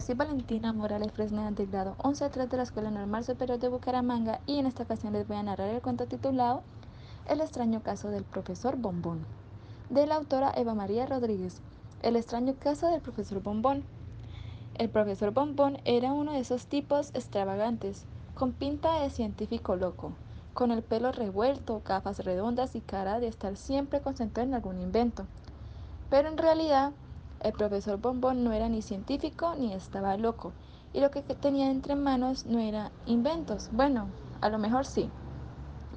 Soy Valentina Morales Fresneda del grado 11-3 de la Escuela Normal Superior de Bucaramanga y en esta ocasión les voy a narrar el cuento titulado El extraño caso del profesor Bombón, de la autora Eva María Rodríguez. El extraño caso del profesor Bombón. El profesor Bombón era uno de esos tipos extravagantes, con pinta de científico loco, con el pelo revuelto, gafas redondas y cara de estar siempre concentrado en algún invento. Pero en realidad el profesor Bombón no era ni científico ni estaba loco, y lo que tenía entre manos no era inventos. Bueno, a lo mejor sí,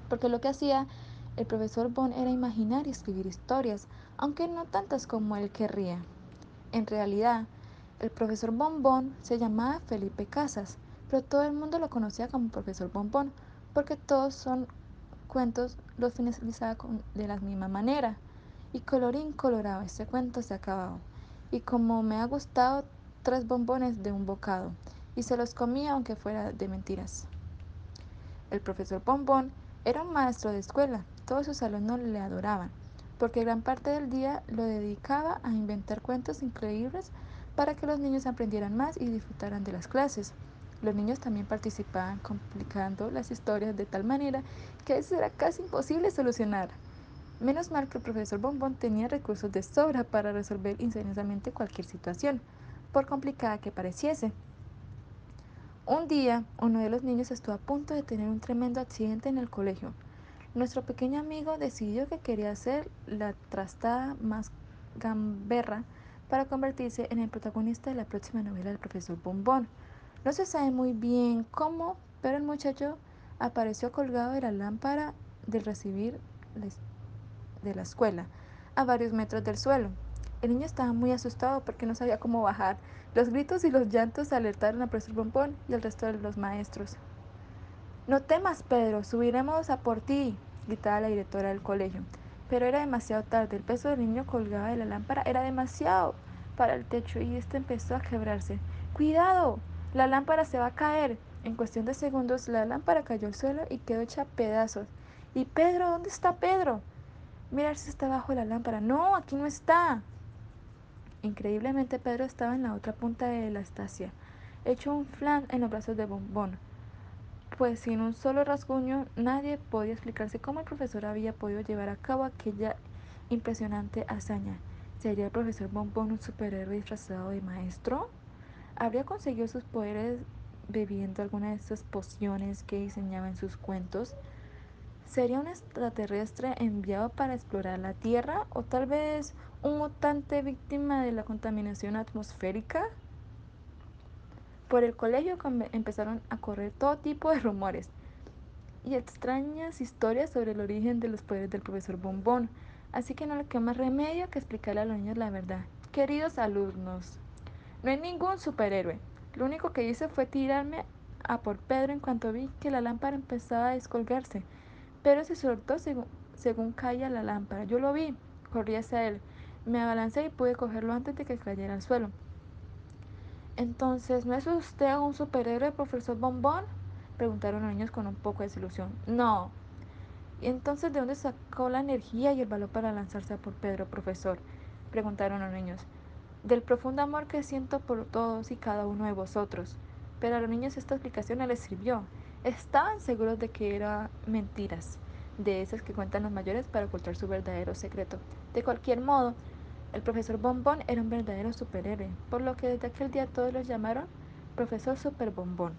porque lo que hacía el profesor Bon era imaginar y escribir historias, aunque no tantas como él querría. En realidad, el profesor Bombón se llamaba Felipe Casas, pero todo el mundo lo conocía como profesor Bombón, porque todos son cuentos los finalizaba de la misma manera. Y colorín colorado, ese cuento se acabado y como me ha gustado tres bombones de un bocado y se los comía aunque fuera de mentiras. El profesor Bombón era un maestro de escuela, todos sus alumnos le adoraban, porque gran parte del día lo dedicaba a inventar cuentos increíbles para que los niños aprendieran más y disfrutaran de las clases. Los niños también participaban complicando las historias de tal manera que eso era casi imposible solucionar. Menos mal que el profesor Bombón tenía recursos de sobra para resolver ingeniosamente cualquier situación, por complicada que pareciese. Un día, uno de los niños estuvo a punto de tener un tremendo accidente en el colegio. Nuestro pequeño amigo decidió que quería hacer la trastada más gamberra para convertirse en el protagonista de la próxima novela del profesor Bombón. No se sabe muy bien cómo, pero el muchacho apareció colgado de la lámpara del recibir de la escuela, a varios metros del suelo. El niño estaba muy asustado porque no sabía cómo bajar. Los gritos y los llantos alertaron al profesor Bombón y al resto de los maestros. No temas, Pedro, subiremos a por ti, gritaba la directora del colegio. Pero era demasiado tarde, el peso del niño colgaba de la lámpara era demasiado para el techo y este empezó a quebrarse. ¡Cuidado! La lámpara se va a caer. En cuestión de segundos la lámpara cayó al suelo y quedó hecha pedazos. ¿Y Pedro? ¿Dónde está Pedro? Mirar si está bajo la lámpara. No, aquí no está. Increíblemente Pedro estaba en la otra punta de la estacia, hecho un flan en los brazos de Bombón. Pues sin un solo rasguño nadie podía explicarse cómo el profesor había podido llevar a cabo aquella impresionante hazaña. ¿Sería el profesor Bombón un superhéroe disfrazado de maestro? ¿Habría conseguido sus poderes bebiendo alguna de esas pociones que diseñaba en sus cuentos? ¿Sería un extraterrestre enviado para explorar la Tierra o tal vez un mutante víctima de la contaminación atmosférica? Por el colegio empezaron a correr todo tipo de rumores y extrañas historias sobre el origen de los poderes del profesor Bombón, así que no le quedó más remedio que explicarle a los niños la verdad. Queridos alumnos, no hay ningún superhéroe. Lo único que hice fue tirarme a por Pedro en cuanto vi que la lámpara empezaba a descolgarse. Pero se soltó según, caía la lámpara. Yo lo vi, corrí hacia él. Me abalancé y pude cogerlo antes de que cayera al suelo. Entonces, ¿no es usted un superhéroe, profesor Bombón? Preguntaron los niños con un poco de desilusión. No. ¿Y entonces de dónde sacó la energía y el valor para lanzarse por Pedro, profesor? Preguntaron los niños. Del profundo amor que siento por todos y cada uno de vosotros. Pero a los niños esta explicación no les sirvió. Estaban seguros de que eran mentiras, de esas que cuentan los mayores para ocultar su verdadero secreto. De cualquier modo, el profesor Bombón era un verdadero superhéroe, por lo que desde aquel día todos lo llamaron Profesor Super Bombón.